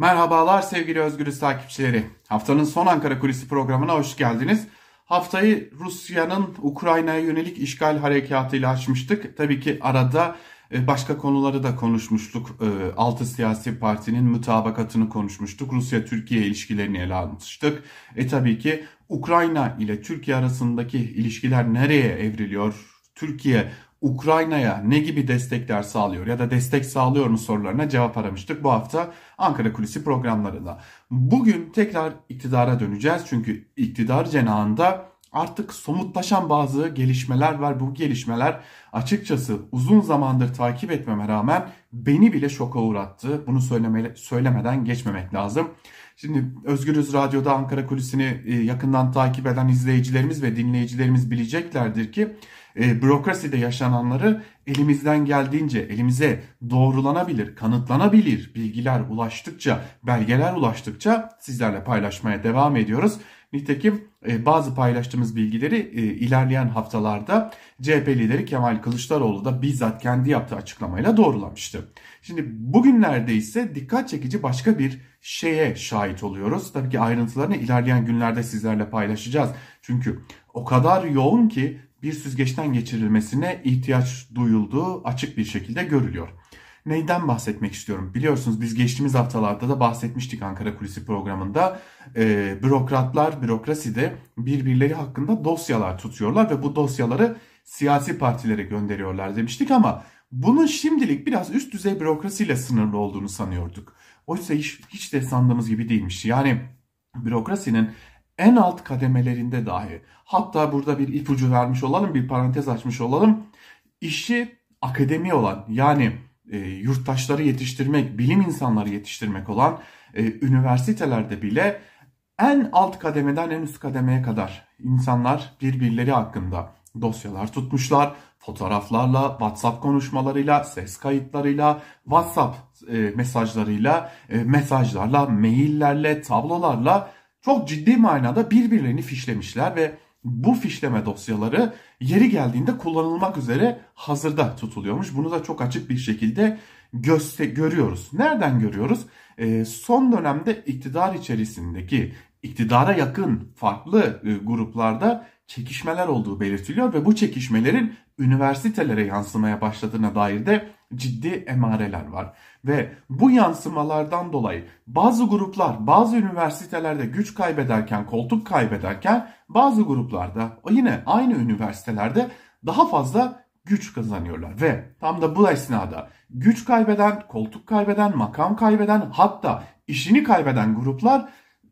Merhabalar sevgili Özgürüz takipçileri. Haftanın son Ankara Kulisi programına hoş geldiniz. Haftayı Rusya'nın Ukrayna'ya yönelik işgal harekatıyla açmıştık. Tabii ki arada e, başka konuları da konuşmuştuk. E, altı siyasi partinin mutabakatını konuşmuştuk. Rusya-Türkiye ilişkilerini ele almıştık. E tabii ki Ukrayna ile Türkiye arasındaki ilişkiler nereye evriliyor? Türkiye Ukrayna'ya ne gibi destekler sağlıyor ya da destek sağlıyor mu sorularına cevap aramıştık bu hafta Ankara Kulisi programlarında. Bugün tekrar iktidara döneceğiz çünkü iktidar cenahında artık somutlaşan bazı gelişmeler var. Bu gelişmeler açıkçası uzun zamandır takip etmeme rağmen beni bile şoka uğrattı. Bunu söyleme, söylemeden geçmemek lazım. Şimdi Özgürüz Radyo'da Ankara Kulisi'ni e, yakından takip eden izleyicilerimiz ve dinleyicilerimiz bileceklerdir ki e, bürokraside yaşananları elimizden geldiğince elimize doğrulanabilir, kanıtlanabilir bilgiler ulaştıkça, belgeler ulaştıkça sizlerle paylaşmaya devam ediyoruz. Nitekim e, bazı paylaştığımız bilgileri e, ilerleyen haftalarda CHP lideri Kemal Kılıçdaroğlu da bizzat kendi yaptığı açıklamayla doğrulamıştı. Şimdi bugünlerde ise dikkat çekici başka bir şeye şahit oluyoruz. Tabii ki ayrıntılarını ilerleyen günlerde sizlerle paylaşacağız. Çünkü o kadar yoğun ki bir süzgeçten geçirilmesine ihtiyaç duyulduğu açık bir şekilde görülüyor. Neyden bahsetmek istiyorum? Biliyorsunuz biz geçtiğimiz haftalarda da bahsetmiştik Ankara Kulisi programında. E, bürokratlar bürokraside birbirleri hakkında dosyalar tutuyorlar ve bu dosyaları siyasi partilere gönderiyorlar demiştik ama bunun şimdilik biraz üst düzey bürokrasiyle sınırlı olduğunu sanıyorduk. Oysa hiç, hiç de sandığımız gibi değilmiş. Yani bürokrasinin en alt kademelerinde dahi hatta burada bir ipucu vermiş olalım bir parantez açmış olalım işi akademi olan yani e, yurttaşları yetiştirmek bilim insanları yetiştirmek olan e, üniversitelerde bile en alt kademeden en üst kademeye kadar insanlar birbirleri hakkında dosyalar tutmuşlar. Fotoğraflarla, WhatsApp konuşmalarıyla, ses kayıtlarıyla, WhatsApp e, mesajlarıyla, e, mesajlarla, maillerle, tablolarla çok ciddi manada birbirlerini fişlemişler ve bu fişleme dosyaları yeri geldiğinde kullanılmak üzere hazırda tutuluyormuş. Bunu da çok açık bir şekilde göster görüyoruz. Nereden görüyoruz? E, son dönemde iktidar içerisindeki iktidara yakın farklı e, gruplarda çekişmeler olduğu belirtiliyor ve bu çekişmelerin üniversitelere yansımaya başladığına dair de ciddi emareler var. Ve bu yansımalardan dolayı bazı gruplar bazı üniversitelerde güç kaybederken, koltuk kaybederken bazı gruplarda yine aynı üniversitelerde daha fazla güç kazanıyorlar. Ve tam da bu esnada güç kaybeden, koltuk kaybeden, makam kaybeden hatta işini kaybeden gruplar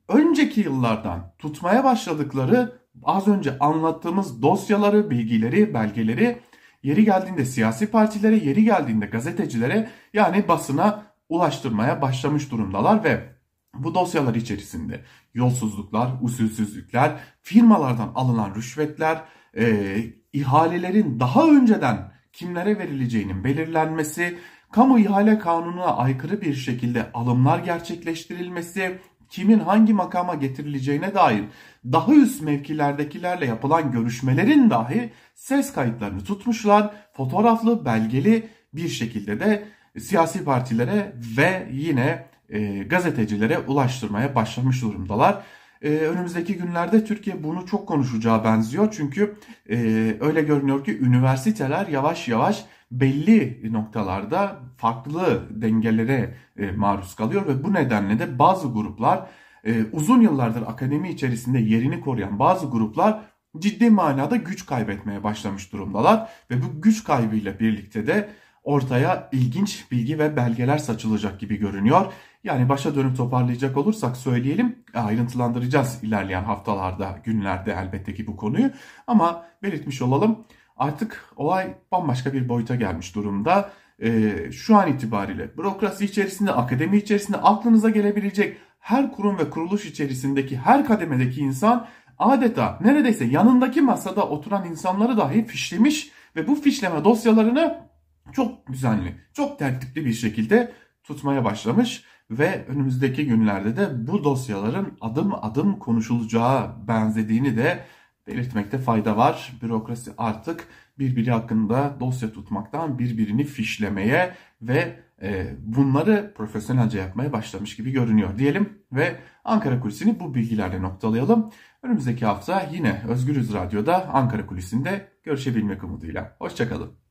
önceki yıllardan tutmaya başladıkları az önce anlattığımız dosyaları, bilgileri, belgeleri yeri geldiğinde siyasi partilere, yeri geldiğinde gazetecilere yani basına ulaştırmaya başlamış durumdalar ve bu dosyalar içerisinde yolsuzluklar, usulsüzlükler, firmalardan alınan rüşvetler, e, ihalelerin daha önceden kimlere verileceğinin belirlenmesi, kamu ihale kanununa aykırı bir şekilde alımlar gerçekleştirilmesi, kimin hangi makama getirileceğine dair daha üst mevkilerdekilerle yapılan görüşmelerin dahi ses kayıtlarını tutmuşlar. Fotoğraflı, belgeli bir şekilde de siyasi partilere ve yine e, gazetecilere ulaştırmaya başlamış durumdalar. E, önümüzdeki günlerde Türkiye bunu çok konuşacağı benziyor. Çünkü e, öyle görünüyor ki üniversiteler yavaş yavaş belli noktalarda farklı dengelere e, maruz kalıyor ve bu nedenle de bazı gruplar e, uzun yıllardır akademi içerisinde yerini koruyan bazı gruplar ciddi manada güç kaybetmeye başlamış durumdalar ve bu güç kaybıyla birlikte de ortaya ilginç bilgi ve belgeler saçılacak gibi görünüyor. Yani başa dönüp toparlayacak olursak söyleyelim ayrıntılandıracağız ilerleyen haftalarda günlerde elbette ki bu konuyu ama belirtmiş olalım artık olay bambaşka bir boyuta gelmiş durumda. Ee, şu an itibariyle bürokrasi içerisinde, akademi içerisinde aklınıza gelebilecek her kurum ve kuruluş içerisindeki her kademedeki insan adeta neredeyse yanındaki masada oturan insanları dahi fişlemiş ve bu fişleme dosyalarını çok düzenli, çok tertipli bir şekilde tutmaya başlamış ve önümüzdeki günlerde de bu dosyaların adım adım konuşulacağı benzediğini de belirtmekte fayda var. Bürokrasi artık birbiri hakkında dosya tutmaktan birbirini fişlemeye ve e, bunları profesyonelce yapmaya başlamış gibi görünüyor diyelim ve Ankara Kulisi'ni bu bilgilerle noktalayalım. Önümüzdeki hafta yine Özgürüz Radyo'da Ankara Kulisi'nde görüşebilmek umuduyla. Hoşçakalın.